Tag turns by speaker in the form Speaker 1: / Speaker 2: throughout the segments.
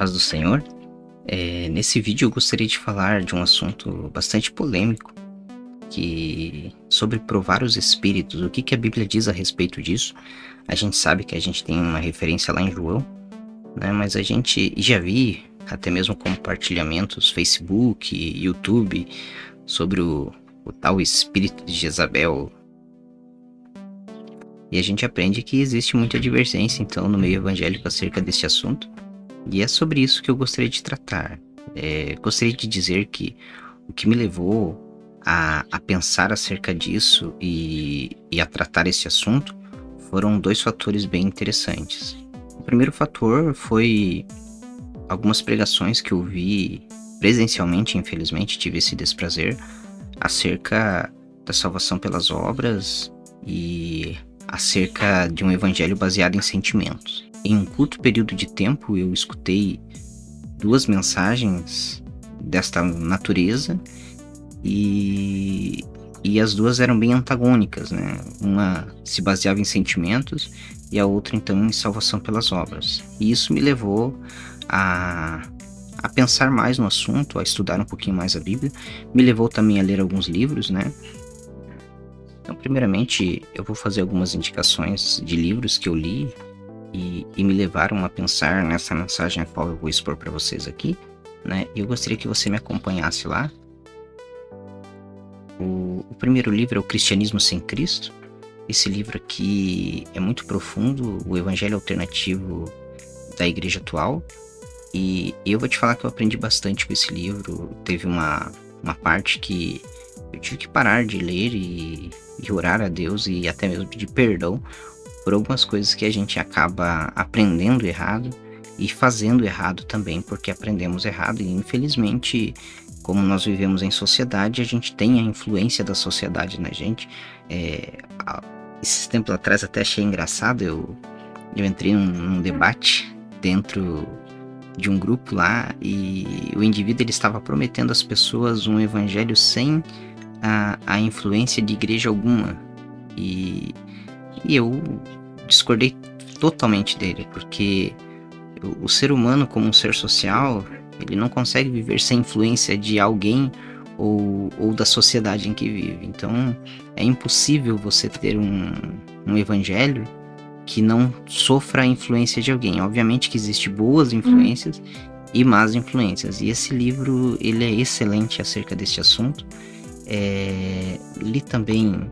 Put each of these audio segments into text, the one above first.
Speaker 1: paz do Senhor. É, nesse vídeo eu gostaria de falar de um assunto bastante polêmico, que sobre provar os espíritos. O que, que a Bíblia diz a respeito disso? A gente sabe que a gente tem uma referência lá em João, né? Mas a gente já vi até mesmo compartilhamentos Facebook, YouTube sobre o, o tal espírito de Jezabel. E a gente aprende que existe muita divergência então no meio evangélico acerca desse assunto. E é sobre isso que eu gostaria de tratar. É, gostaria de dizer que o que me levou a, a pensar acerca disso e, e a tratar esse assunto foram dois fatores bem interessantes. O primeiro fator foi algumas pregações que eu vi presencialmente, infelizmente, tive esse desprazer, acerca da salvação pelas obras e acerca de um evangelho baseado em sentimentos. Em um curto período de tempo, eu escutei duas mensagens desta natureza e, e as duas eram bem antagônicas, né? Uma se baseava em sentimentos e a outra então em salvação pelas obras. E isso me levou a, a pensar mais no assunto, a estudar um pouquinho mais a Bíblia, me levou também a ler alguns livros, né? Então, primeiramente, eu vou fazer algumas indicações de livros que eu li e, e me levaram a pensar nessa mensagem a qual eu vou expor para vocês aqui, né? Eu gostaria que você me acompanhasse lá. O, o primeiro livro é o Cristianismo sem Cristo. Esse livro aqui é muito profundo, o Evangelho Alternativo da Igreja Atual. E eu vou te falar que eu aprendi bastante com esse livro. Teve uma, uma parte que eu tive que parar de ler e, e orar a Deus e até mesmo pedir perdão por algumas coisas que a gente acaba aprendendo errado e fazendo errado também, porque aprendemos errado e infelizmente, como nós vivemos em sociedade, a gente tem a influência da sociedade na gente. É, esses tempos atrás até achei engraçado, eu, eu entrei num, num debate dentro de um grupo lá e o indivíduo ele estava prometendo às pessoas um evangelho sem a, a influência de igreja alguma. E e eu discordei totalmente dele, porque o, ser humano, como um ser social, ele não consegue viver sem influência de alguém ou, ou da sociedade em que vive. Então é impossível você ter um, um evangelho que não sofra a influência de alguém. Obviamente que existem boas influências hum. e más influências. E esse livro ele é excelente acerca deste assunto. É, li também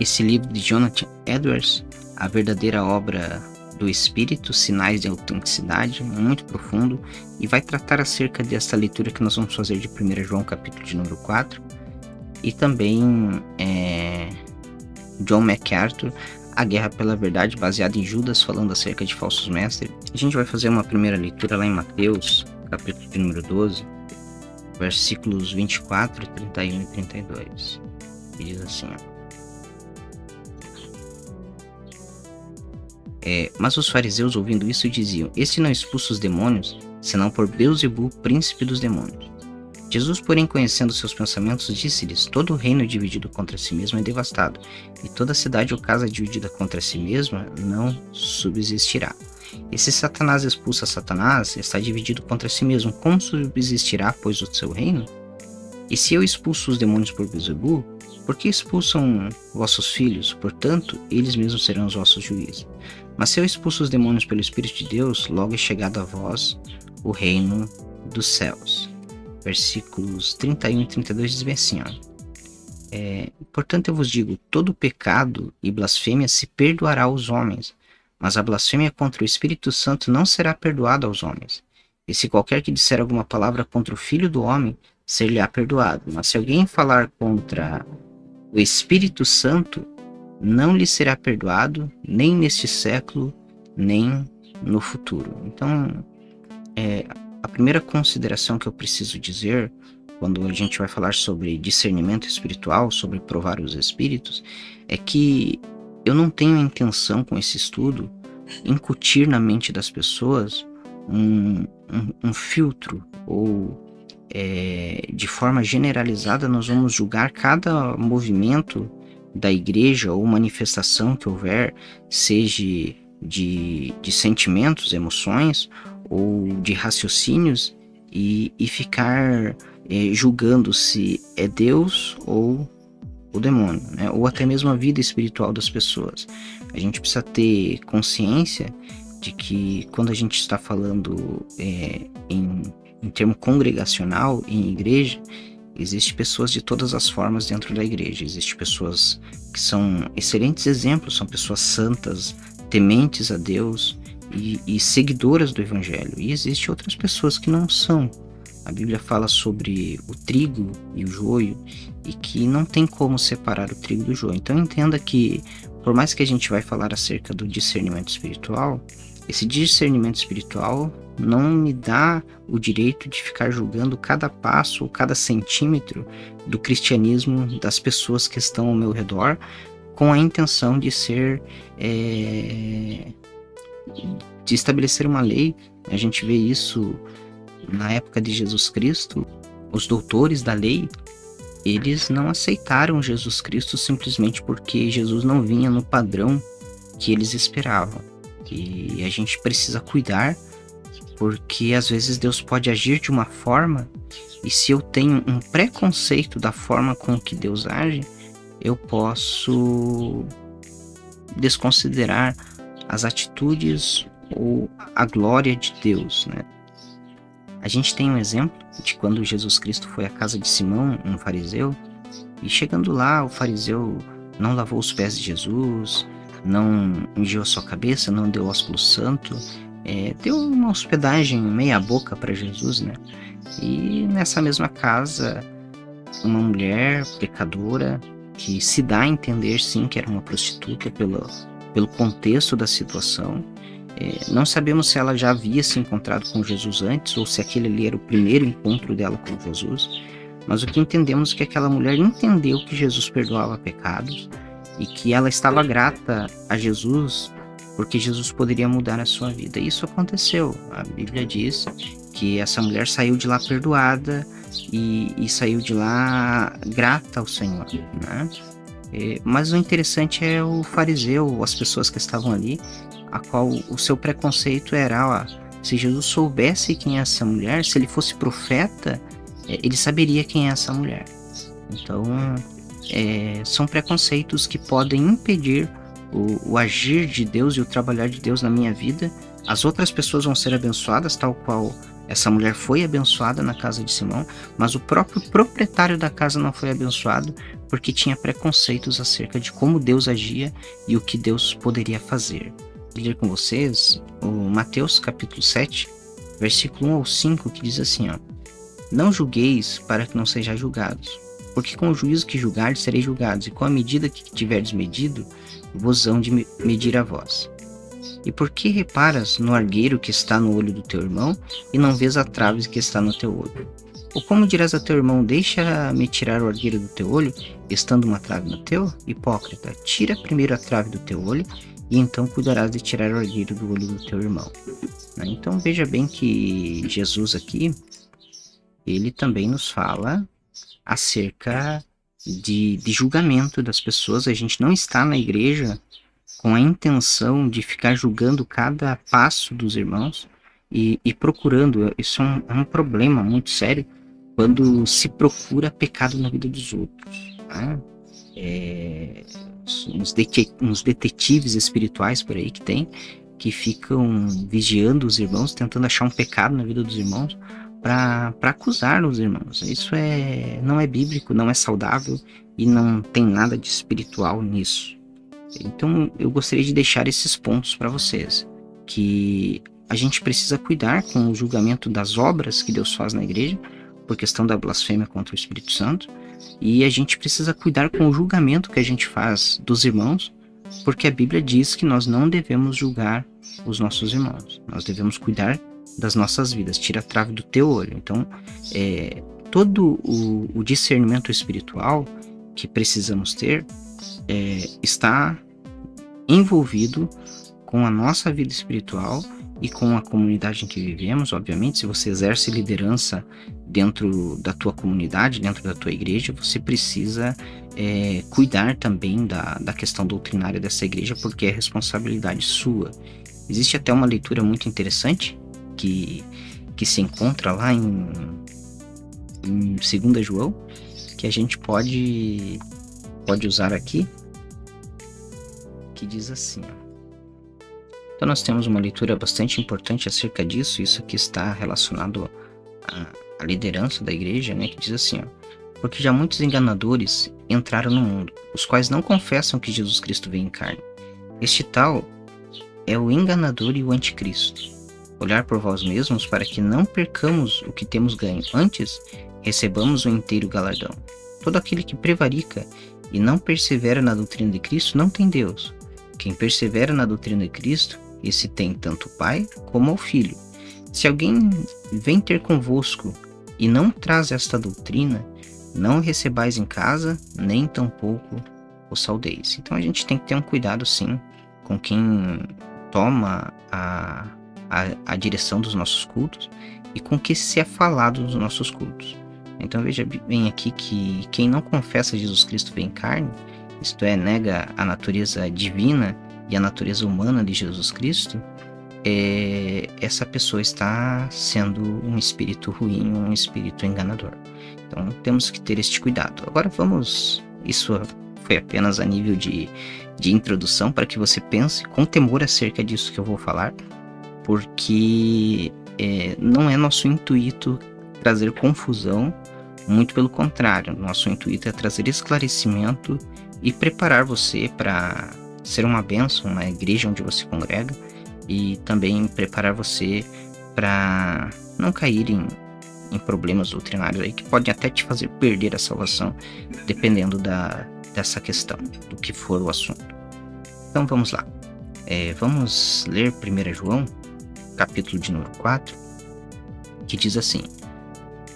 Speaker 1: Esse livro de Jonathan Edwards, a verdadeira obra do Espírito, Sinais de Autenticidade, muito profundo, e vai tratar acerca dessa leitura que nós vamos fazer de 1 João, capítulo de número 4, e também é, John MacArthur, A Guerra pela Verdade, baseado em Judas, falando acerca de falsos mestres. A gente vai fazer uma primeira leitura lá em Mateus, capítulo de número 12, versículos 24, 31 e 32. E diz assim, ó. É, mas os fariseus, ouvindo isso, diziam: Este não expulsa os demônios, senão por Beuzebu, príncipe dos demônios. Jesus, porém, conhecendo seus pensamentos, disse-lhes: Todo reino dividido contra si mesmo é devastado, e toda cidade ou casa dividida contra si mesma não subsistirá. E se Satanás expulsa Satanás, está dividido contra si mesmo. Como subsistirá, pois, o seu reino? E se eu expulso os demônios por Bezebu, por que expulsam vossos filhos? Portanto, eles mesmos serão os vossos juízes. Mas se eu expulso os demônios pelo Espírito de Deus, logo é chegado a vós o reino dos céus. Versículos 31 e 32 diz bem assim, ó. É, Portanto eu vos digo, todo pecado e blasfêmia se perdoará aos homens, mas a blasfêmia contra o Espírito Santo não será perdoada aos homens. E se qualquer que disser alguma palavra contra o Filho do Homem, ser-lhe-á perdoado. Mas se alguém falar contra o Espírito Santo, não lhe será perdoado, nem neste século, nem no futuro. Então, é, a primeira consideração que eu preciso dizer quando a gente vai falar sobre discernimento espiritual, sobre provar os espíritos, é que eu não tenho a intenção com esse estudo incutir na mente das pessoas um, um, um filtro ou é, de forma generalizada nós vamos julgar cada movimento da igreja ou manifestação que houver, seja de, de sentimentos, emoções ou de raciocínios e, e ficar é, julgando se é Deus ou o demônio, né? ou até mesmo a vida espiritual das pessoas. A gente precisa ter consciência de que quando a gente está falando é, em, em termo congregacional, em igreja, Existem pessoas de todas as formas dentro da igreja. Existem pessoas que são excelentes exemplos, são pessoas santas, tementes a Deus e, e seguidoras do Evangelho. E existem outras pessoas que não são. A Bíblia fala sobre o trigo e o joio e que não tem como separar o trigo do joio. Então entenda que, por mais que a gente vai falar acerca do discernimento espiritual, esse discernimento espiritual não me dá o direito de ficar julgando cada passo cada centímetro do cristianismo das pessoas que estão ao meu redor com a intenção de ser é, de estabelecer uma lei. A gente vê isso na época de Jesus Cristo. Os doutores da lei eles não aceitaram Jesus Cristo simplesmente porque Jesus não vinha no padrão que eles esperavam. E a gente precisa cuidar, porque às vezes Deus pode agir de uma forma, e se eu tenho um preconceito da forma com que Deus age, eu posso desconsiderar as atitudes ou a glória de Deus, né? A gente tem um exemplo de quando Jesus Cristo foi à casa de Simão, um fariseu, e chegando lá, o fariseu não lavou os pés de Jesus, não ungiu a sua cabeça, não deu ósculo santo, é, deu uma hospedagem meia boca para Jesus, né? E nessa mesma casa, uma mulher pecadora que se dá a entender sim que era uma prostituta pelo, pelo contexto da situação. É, não sabemos se ela já havia se encontrado com Jesus antes ou se aquele ali era o primeiro encontro dela com Jesus. Mas o que entendemos é que aquela mulher entendeu que Jesus perdoava pecados, e que ela estava grata a Jesus porque Jesus poderia mudar a sua vida. Isso aconteceu. A Bíblia diz que essa mulher saiu de lá perdoada e, e saiu de lá grata ao Senhor, né? É, mas o interessante é o fariseu, as pessoas que estavam ali, a qual o seu preconceito era, ó, se Jesus soubesse quem é essa mulher, se ele fosse profeta, é, ele saberia quem é essa mulher. Então, é, são preconceitos que podem impedir o, o, agir de Deus e o trabalhar de Deus na minha vida. As outras pessoas vão ser abençoadas, tal qual essa mulher foi abençoada na casa de Simão, mas o próprio proprietário da casa não foi abençoado porque tinha preconceitos acerca de como Deus agia e o que Deus poderia fazer. Vou ler com vocês o Mateus capítulo 7, versículo 1 ao 5, que diz assim: ó, Não julgueis para que não sejais julgados porque com o juízo que julgares sereis julgados, e com a medida que tiverdes medido, vos hão de medir a vós. E por que reparas no argueiro que está no olho do teu irmão, e não vês a trave que está no teu olho? Ou como dirás a teu irmão, deixa-me tirar o argueiro do teu olho, estando uma trave no teu? Hipócrita, tira primeiro a trave do teu olho, e então cuidarás de tirar o argueiro do olho do teu irmão. Né? Então veja bem que Jesus aqui, ele também nos fala acerca de, de julgamento das pessoas. A gente não está na igreja com a intenção de ficar julgando cada passo dos irmãos e, e procurando. Isso é um, é um, problema muito sério quando se procura pecado na vida dos outros. Né? É, uns detetives espirituais por aí que tem que ficam vigiando os irmãos, tentando achar um pecado na vida dos irmãos para acusar os irmãos. Isso é não é bíblico, não é saudável e não tem nada de espiritual nisso. Então eu gostaria de deixar esses pontos para vocês, que a gente precisa cuidar com o julgamento das obras que Deus faz na igreja, por questão da blasfêmia contra o Espírito Santo, e a gente precisa cuidar com o julgamento que a gente faz dos irmãos, porque a Bíblia diz que nós não devemos julgar os nossos irmãos. Nós devemos cuidar das nossas vidas, tira a trave do teu olho. Então, é, todo o, o, discernimento espiritual que precisamos ter é, está envolvido com a nossa vida espiritual e com a comunidade em que vivemos, obviamente, se você exerce liderança dentro da tua comunidade, dentro da tua igreja, você precisa é, cuidar também da, da questão doutrinária dessa igreja, porque é responsabilidade sua. Existe até uma leitura muito interessante que, que se encontra lá em, em 2 João, que a gente pode, pode usar aqui, que diz assim. Então nós temos uma leitura bastante importante acerca disso, isso aqui está relacionado à, à liderança da igreja, né, que diz assim, ó, porque já muitos enganadores entraram no mundo, os quais não confessam que Jesus Cristo veio em carne. Este tal é o enganador e o anticristo. Olhar por vós mesmos para que não percamos o que temos ganho, antes recebamos o inteiro galardão. Todo aquele que prevarica e não persevera na doutrina de Cristo não tem Deus. Quem persevera na doutrina de Cristo esse tem tanto o Pai como o Filho. Se alguém vem ter convosco e não traz esta doutrina, não recebais em casa, nem tampouco o saudeis. Então a gente tem que ter um cuidado sim com quem toma a, a, a direção dos nossos cultos e com que se é falado nos nossos cultos. Então veja bem aqui que quem não confessa Jesus Cristo vem em carne, isto é, nega a natureza divina e a natureza humana de Jesus Cristo, é, essa pessoa está sendo um espírito ruim, um espírito enganador. Então temos que ter este cuidado. Agora vamos. Isso foi apenas a nível de, de introdução para que você pense com temor acerca disso que eu vou falar, porque é, não é nosso intuito trazer confusão, muito pelo contrário, nosso intuito é trazer esclarecimento e preparar você para ser uma bênção na igreja onde você congrega e também preparar você para não cair em, em, problemas doutrinários aí que podem até te fazer perder a salvação, dependendo da, dessa questão, do que for o assunto. Então vamos lá. É, vamos ler 1 João, capítulo de número 4, que diz assim: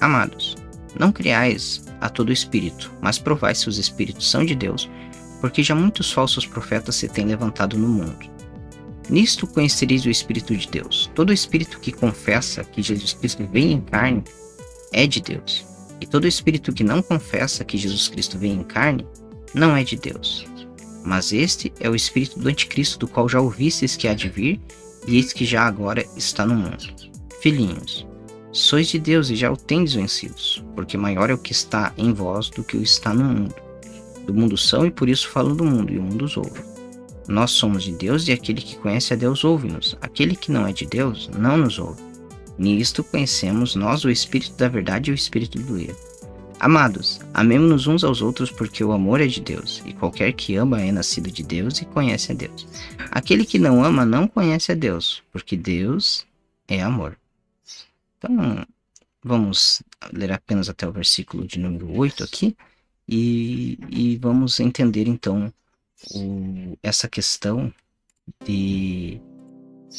Speaker 1: Amados, não criais a todo espírito, mas provai se os espíritos são de Deus, porque já muitos falsos profetas se têm levantado no mundo. Nisto conhecereis o Espírito de Deus. Todo espírito que confessa que Jesus Cristo vem em carne é de Deus. E todo espírito que não confessa que Jesus Cristo vem em carne não é de Deus. Mas este é o espírito do anticristo, do qual já ouvistes que há de vir, e eis que já agora está no mundo. Filhinhos, sois de Deus e já o tendes vencidos, porque maior é o que está em vós do que o está no mundo do mundo são e por isso falam do mundo, e o mundo os ouve. Nós somos de Deus e aquele que conhece a Deus ouve-nos. Aquele que não é de Deus não nos ouve. Nisto conhecemos nós o Espírito da verdade e o Espírito do erro. Amados, amemos-nos uns aos outros porque o amor é de Deus, e qualquer que ama é nascido de Deus e conhece a Deus. Aquele que não ama não conhece a Deus, porque Deus é amor. Então, vamos ler apenas até o versículo de número 8 aqui. E, e vamos entender então o, essa questão de,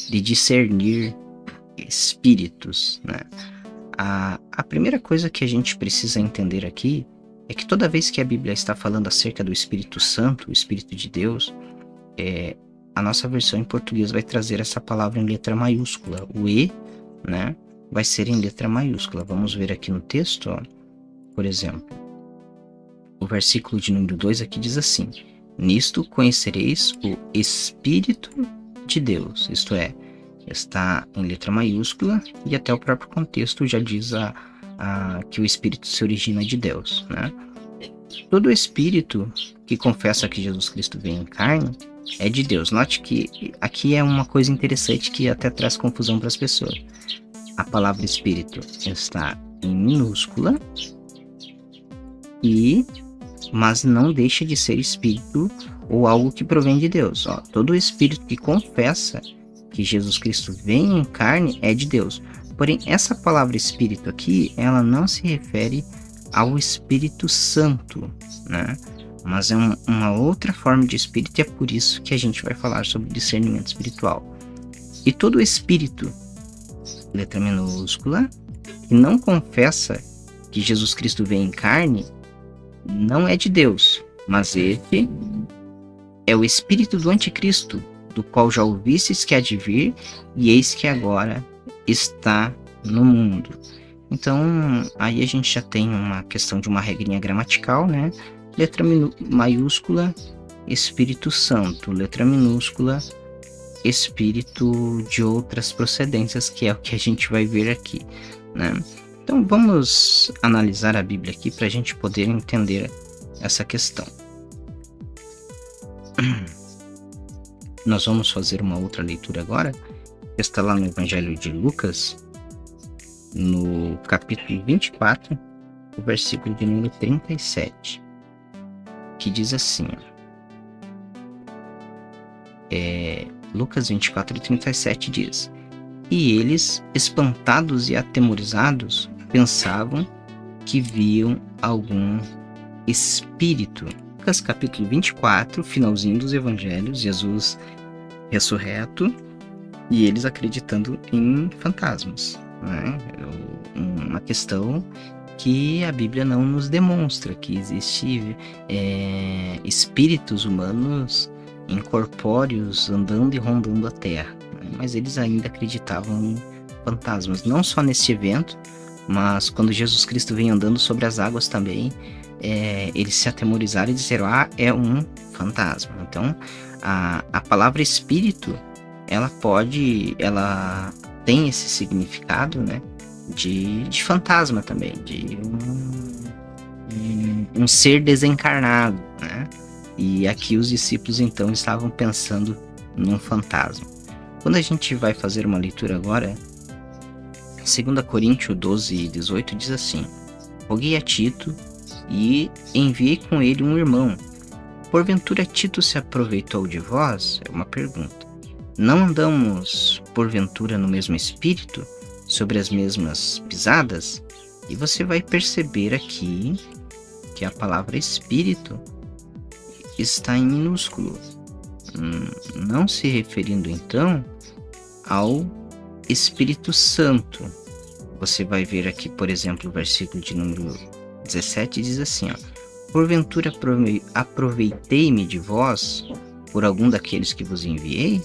Speaker 1: de discernir espíritos. Né? A, a primeira coisa que a gente precisa entender aqui é que toda vez que a Bíblia está falando acerca do Espírito Santo, o Espírito de Deus, é, a nossa versão em português vai trazer essa palavra em letra maiúscula. O E, né, vai ser em letra maiúscula. Vamos ver aqui no texto, ó, por exemplo o versículo de número 2 aqui diz assim: Nisto conhecereis o Espírito de Deus, isto é, está em letra maiúscula e até o próprio contexto já diz a, a, que o Espírito se origina de Deus. Né? Todo Espírito que confessa que Jesus Cristo veio em carne é de Deus. Note que aqui é uma coisa interessante que até traz confusão para as pessoas. A palavra Espírito está em minúscula e mas não deixa de ser espírito ou algo que provém de Deus. Ó, todo espírito que confessa que Jesus Cristo vem em carne é de Deus. Porém, essa palavra espírito aqui, ela não se refere ao Espírito Santo, né? Mas é um, uma outra forma de espírito e é por isso que a gente vai falar sobre discernimento espiritual. E todo espírito, letra minúscula, que não confessa que Jesus Cristo vem em carne, não é de Deus, mas este é o espírito do anticristo, do qual já ouvistes que há de vir, e eis que agora está no mundo. Então, aí a gente já tem uma questão de uma regrinha gramatical, né? Letra maiúscula, Espírito Santo. Letra minúscula, Espírito de outras procedências, que é o que a gente vai ver aqui, né? Então, vamos analisar a Bíblia aqui para a gente poder entender essa questão. Nós vamos fazer uma outra leitura agora, que está lá no Evangelho de Lucas, no capítulo 24, o versículo de número 37, que diz assim: é, Lucas 24, 37 diz: E eles, espantados e atemorizados, pensavam que viam algum espírito. Lucas capítulo 24, finalzinho dos evangelhos, Jesus ressurreto e eles acreditando em fantasmas. Né? Uma questão que a Bíblia não nos demonstra que existe é, espíritos humanos incorpóreos andando e rondando a Terra. Né? Mas eles ainda acreditavam em fantasmas, não só nesse evento, mas quando Jesus Cristo vem andando sobre as águas também, é, eles se atemorizaram e disseram: Ah, é um fantasma. Então, a, a palavra espírito, ela pode, ela tem esse significado, né? De, de fantasma também, de um, um, ser desencarnado, né? E aqui os discípulos então estavam pensando num fantasma. Quando a gente vai fazer uma leitura agora, 2 Coríntios 12, 18 diz assim: Roguei a Tito e enviei com ele um irmão. Porventura Tito se aproveitou de vós? É uma pergunta. Não andamos, porventura, no mesmo espírito, sobre as mesmas pisadas? E você vai perceber aqui que a palavra espírito está em minúsculo, hum, não se referindo então ao Espírito Santo. Você vai ver aqui, por exemplo, o versículo de número 17 diz assim: ó, Porventura aproveitei-me de vós por algum daqueles que vos enviei?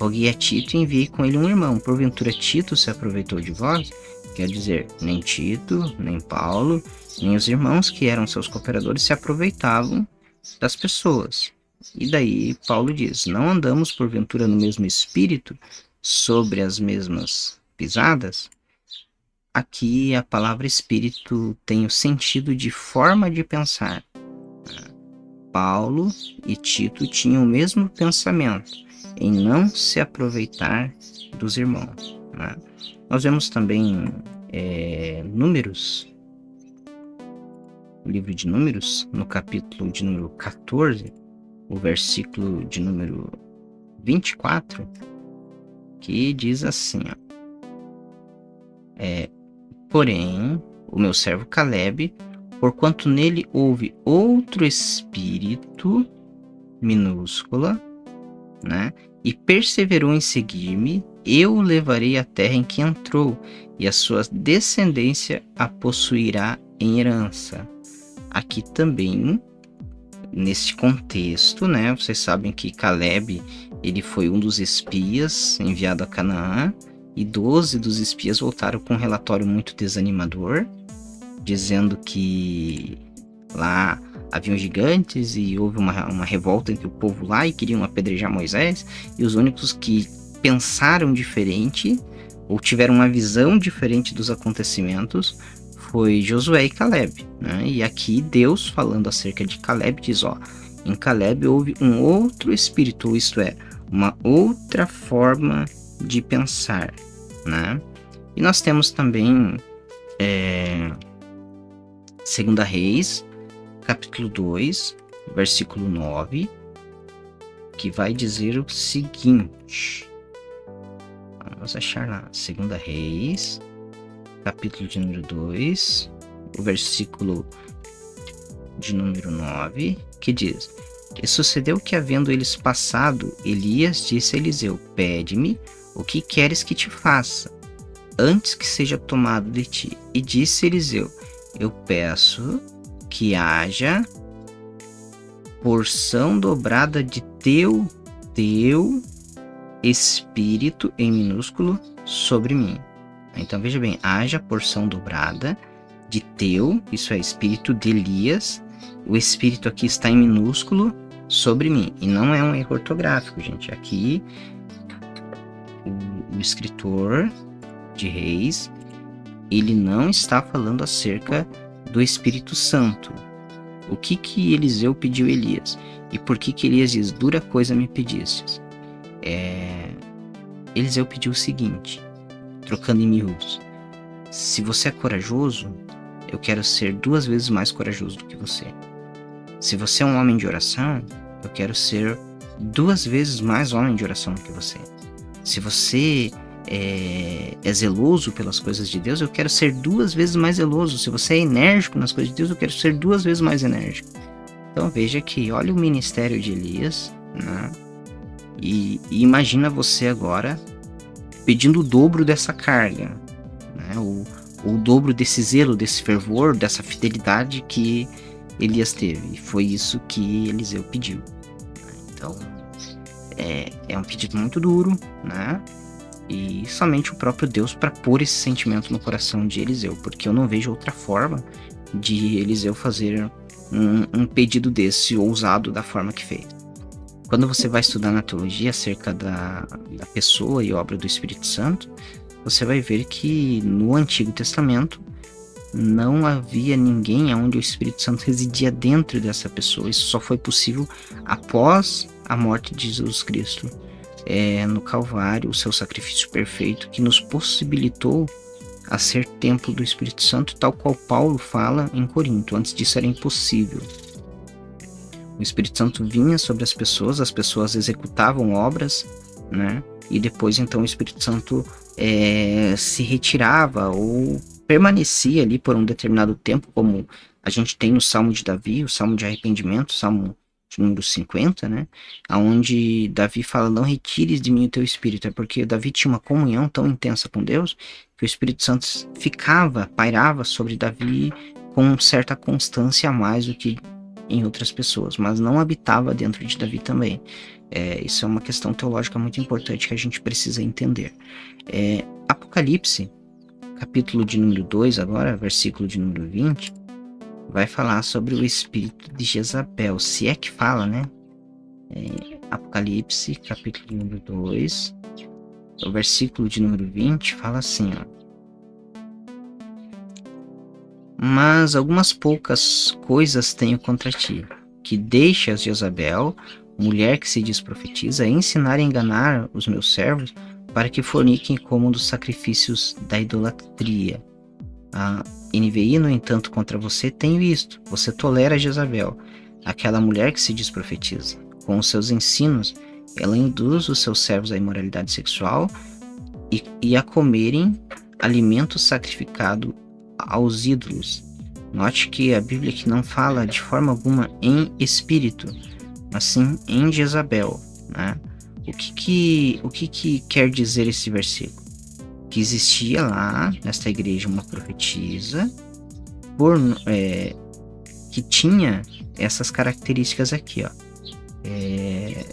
Speaker 1: Roguei a Tito e enviei com ele um irmão. Porventura Tito se aproveitou de vós? Quer dizer, nem Tito, nem Paulo, nem os irmãos que eram seus cooperadores se aproveitavam das pessoas. E daí Paulo diz: Não andamos porventura no mesmo espírito, sobre as mesmas pisadas? Aqui a palavra espírito tem o sentido de forma de pensar. Paulo e Tito tinham o mesmo pensamento em não se aproveitar dos irmãos. Né? Nós vemos também é, Números o livro de Números, no capítulo de número 14, o versículo de número 24, que diz assim: ó, é, Porém, o meu servo Caleb, porquanto nele houve outro espírito, minúscula, né? E perseverou em seguir-me, eu o levarei à terra em que entrou, e a sua descendência a possuirá em herança aqui também neste contexto, né? Vocês sabem que Caleb ele foi um dos espias enviado a Canaã e 12 dos espias voltaram com um relatório muito desanimador, dizendo que lá haviam gigantes e houve uma, uma revolta entre o povo lá e queriam apedrejar Moisés, e os únicos que pensaram diferente ou tiveram uma visão diferente dos acontecimentos foi Josué e Caleb. Né? E aqui Deus, falando acerca de Caleb, diz: ó, em Caleb houve um outro espírito, isto é, uma outra forma de pensar. Né? E nós temos também é, Segunda Reis, capítulo 2, versículo 9, que vai dizer o seguinte. Vamos achar lá, Segunda Reis, capítulo de número 2, o versículo de número 9, que diz: E sucedeu que, havendo eles passado, Elias disse a Eliseu: Pede-me o que queres que te faça, antes que seja tomado de ti. E disse Eliseu: Eu peço que haja porção dobrada de teu teu espírito em minúsculo sobre mim. Então veja bem, haja porção dobrada de teu, isso é espírito de Elias. O espírito aqui está em minúsculo sobre mim. E não é um erro ortográfico, gente. Aqui o, escritor de Reis, ele não está falando acerca do Espírito Santo. O que que Eliseu pediu Elias? E por que que Elias diz, dura coisa me pedistes? É... Eliseu pediu o seguinte, trocando em miúdos. Se você é corajoso, eu quero ser duas vezes mais corajoso do que você. Se você é um homem de oração, eu quero ser duas vezes mais homem de oração do que você. Se você é, é, zeloso pelas coisas de Deus, eu quero ser duas vezes mais zeloso. Se você é enérgico nas coisas de Deus, eu quero ser duas vezes mais enérgico. Então veja que olha o ministério de Elias, né? E, e imagina você agora pedindo o dobro dessa carga, né? O, o dobro desse zelo, desse fervor, dessa fidelidade que Elias teve. E foi isso que Eliseu pediu. Então é, é um pedido muito duro, né? e somente o próprio Deus para pôr esse sentimento no coração de Eliseu, porque eu não vejo outra forma de Eliseu fazer um, um pedido desse ousado da forma que fez. Quando você vai estudar na teologia acerca da, da pessoa e obra do Espírito Santo, você vai ver que no Antigo Testamento não havia ninguém onde o Espírito Santo residia dentro dessa pessoa. Isso só foi possível após a morte de Jesus Cristo é, no Calvário, o seu sacrifício perfeito, que nos possibilitou a ser templo do Espírito Santo, tal qual Paulo fala em Corinto. Antes disso era impossível. O Espírito Santo vinha sobre as pessoas, as pessoas executavam obras, né? E depois então o Espírito Santo é, se retirava ou permanecia ali por um determinado tempo, como a gente tem no Salmo de Davi, o Salmo de arrependimento, o Salmo número 50, né? Onde Davi fala: Não retires de mim o teu espírito. É porque Davi tinha uma comunhão tão intensa com Deus que o Espírito Santo ficava, pairava sobre Davi com certa constância a mais do que em outras pessoas, mas não habitava dentro de Davi também. É, isso é uma questão teológica muito importante que a gente precisa entender. É, Apocalipse, capítulo de número 2, agora, versículo de número 20 vai falar sobre o espírito de Jezabel, se é que fala, né? É, Apocalipse, capítulo número 2, o versículo de número 20 fala assim, ó. Mas algumas poucas coisas tenho contra ti, que deixas Jezabel, mulher que se diz profetiza, ensinar e enganar os meus servos, para que forniquem como um dos sacrifícios da idolatria. Ah, NVI, no entanto, contra você tenho isto: você tolera Jezabel, aquela mulher que se diz profetiza. Com os seus ensinos, ela induz os seus servos à imoralidade sexual e, e a comerem alimento sacrificado aos ídolos. Note que a Bíblia aqui não fala de forma alguma em espírito, mas sim em Jezabel. Né? O, que, que, o que, que quer dizer esse versículo? Que existia lá nesta igreja uma profetisa por, é, que tinha essas características aqui, ó. É,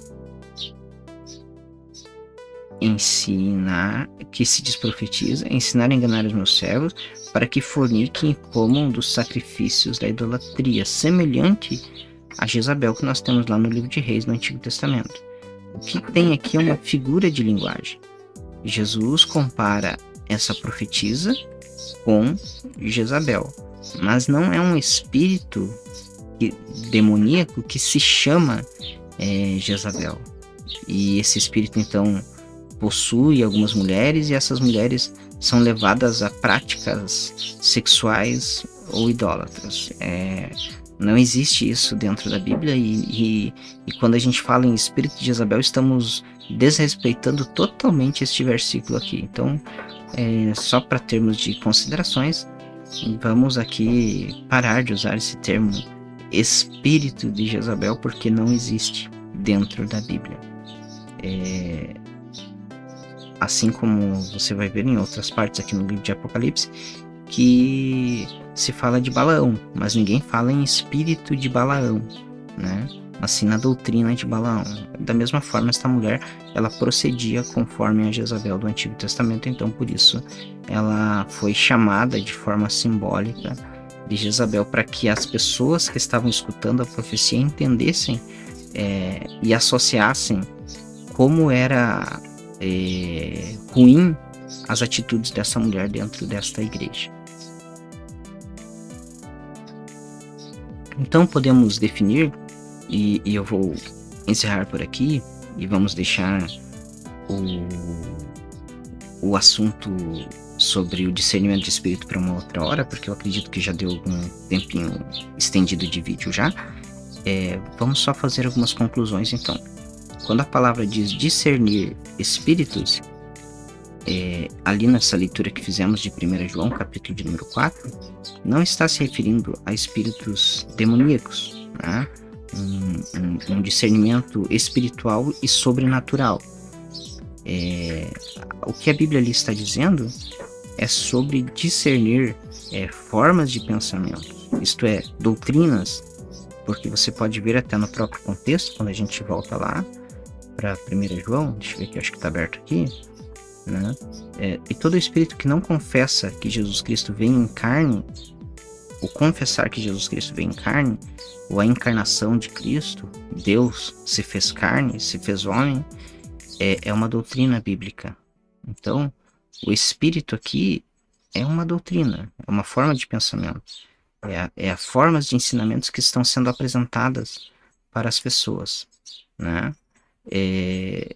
Speaker 1: ensinar, que se desprofetiza, ensinar a enganar os meus servos, para que forniquem e comam dos sacrifícios da idolatria, semelhante a Jezabel que nós temos lá no livro de Reis no Antigo Testamento. O que tem aqui é uma figura de linguagem. Jesus compara essa profetisa com Jezabel, mas não é um espírito demoníaco que se chama é, Jezabel. E esse espírito então possui algumas mulheres e essas mulheres são levadas a práticas sexuais ou idólatras. É, não existe isso dentro da Bíblia e, e, e, quando a gente fala em espírito de Jezabel, estamos desrespeitando totalmente este versículo aqui. Então, é, só para termos de considerações, vamos aqui parar de usar esse termo espírito de Jezabel porque não existe dentro da Bíblia. É, assim como você vai ver em outras partes aqui no livro de Apocalipse, que se fala de Balaão, mas ninguém fala em espírito de Balaão, né? mas sim na doutrina de Balaão. Da mesma forma, esta mulher ela procedia conforme a Jezabel do Antigo Testamento, então por isso ela foi chamada de forma simbólica de Jezabel para que as pessoas que estavam escutando a profecia entendessem é, e associassem como era é, ruim as atitudes dessa mulher dentro desta igreja. Então podemos definir, e, e eu vou encerrar por aqui, e vamos deixar o, o assunto sobre o discernimento de espírito para uma outra hora, porque eu acredito que já deu algum tempinho estendido de vídeo já. É, vamos só fazer algumas conclusões então. Quando a palavra diz discernir espíritos, é, ali nessa leitura que fizemos de 1 João, capítulo de número 4, não está se referindo a espíritos demoníacos, né? um, um, um, discernimento espiritual e sobrenatural. É, o que a Bíblia ali está dizendo é sobre discernir é, formas de pensamento, isto é, doutrinas, porque você pode ver até no próprio contexto, quando a gente volta lá para 1 João, deixa eu ver aqui, acho que está aberto aqui, né? É, e todo espírito que não confessa que Jesus Cristo vem em carne, o confessar que Jesus Cristo vem em carne, ou a encarnação de Cristo, Deus se fez carne, se fez homem, é, é uma doutrina bíblica. Então, o espírito aqui é uma doutrina, é uma forma de pensamento, é, é a formas de ensinamentos que estão sendo apresentadas para as pessoas, né? É,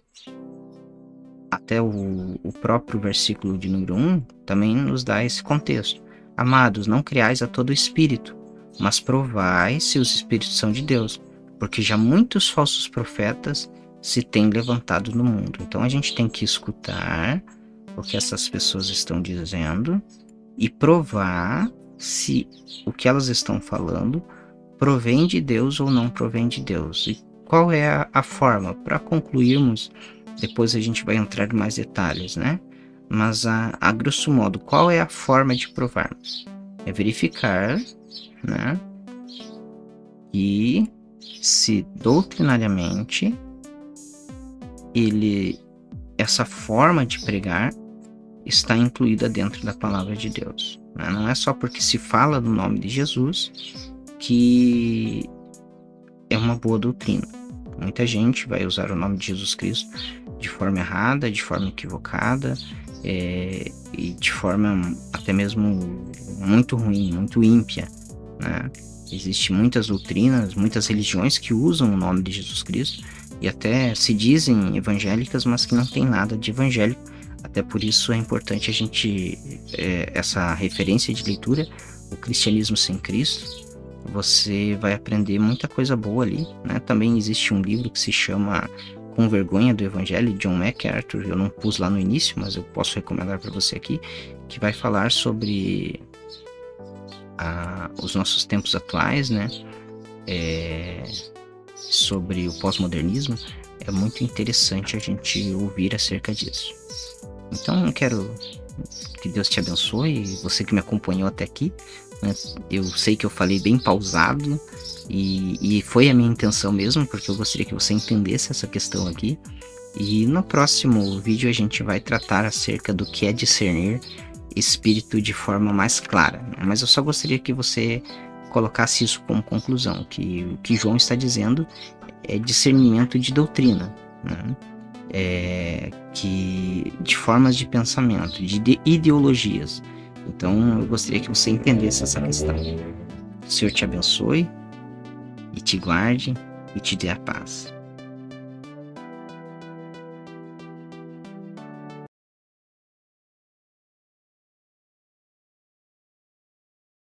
Speaker 1: até o, o próprio versículo de número 1 também nos dá esse contexto. Amados, não criais a todo espírito, mas provai se os espíritos são de Deus, porque já muitos falsos profetas se têm levantado no mundo. Então a gente tem que escutar o que essas pessoas estão dizendo e provar se o que elas estão falando provém de Deus ou não provém de Deus. E qual é a, a forma para concluirmos depois a gente vai entrar em mais detalhes, né? Mas a, a grosso modo, qual é a forma de provarmos? É verificar, né? E se doutrinariamente ele essa forma de pregar está incluída dentro da palavra de Deus. Né? Não é só porque se fala no nome de Jesus que é uma boa doutrina. Muita gente vai usar o nome de Jesus Cristo de forma errada, de forma equivocada é, e de forma até mesmo muito ruim, muito ímpia. Né? Existem muitas doutrinas, muitas religiões que usam o nome de Jesus Cristo e até se dizem evangélicas, mas que não tem nada de evangélico. Até por isso é importante a gente, é, essa referência de leitura, o cristianismo sem Cristo, você vai aprender muita coisa boa ali. Né? Também existe um livro que se chama com vergonha do Evangelho, John MacArthur, eu não pus lá no início, mas eu posso recomendar para você aqui, que vai falar sobre a, os nossos tempos atuais, né? É, sobre o pós-modernismo. É muito interessante a gente ouvir acerca disso. Então, eu quero que Deus te abençoe, você que me acompanhou até aqui. Né? Eu sei que eu falei bem pausado, e, e foi a minha intenção mesmo, porque eu gostaria que você entendesse essa questão aqui. E no próximo vídeo a gente vai tratar acerca do que é discernir espírito de forma mais clara. Né? Mas eu só gostaria que você colocasse isso como conclusão, que o que João está dizendo é discernimento de doutrina, né? é, que de formas de pensamento, de ideologias. Então eu gostaria que você entendesse essa questão. O Senhor te abençoe e te guarde e te dê a paz.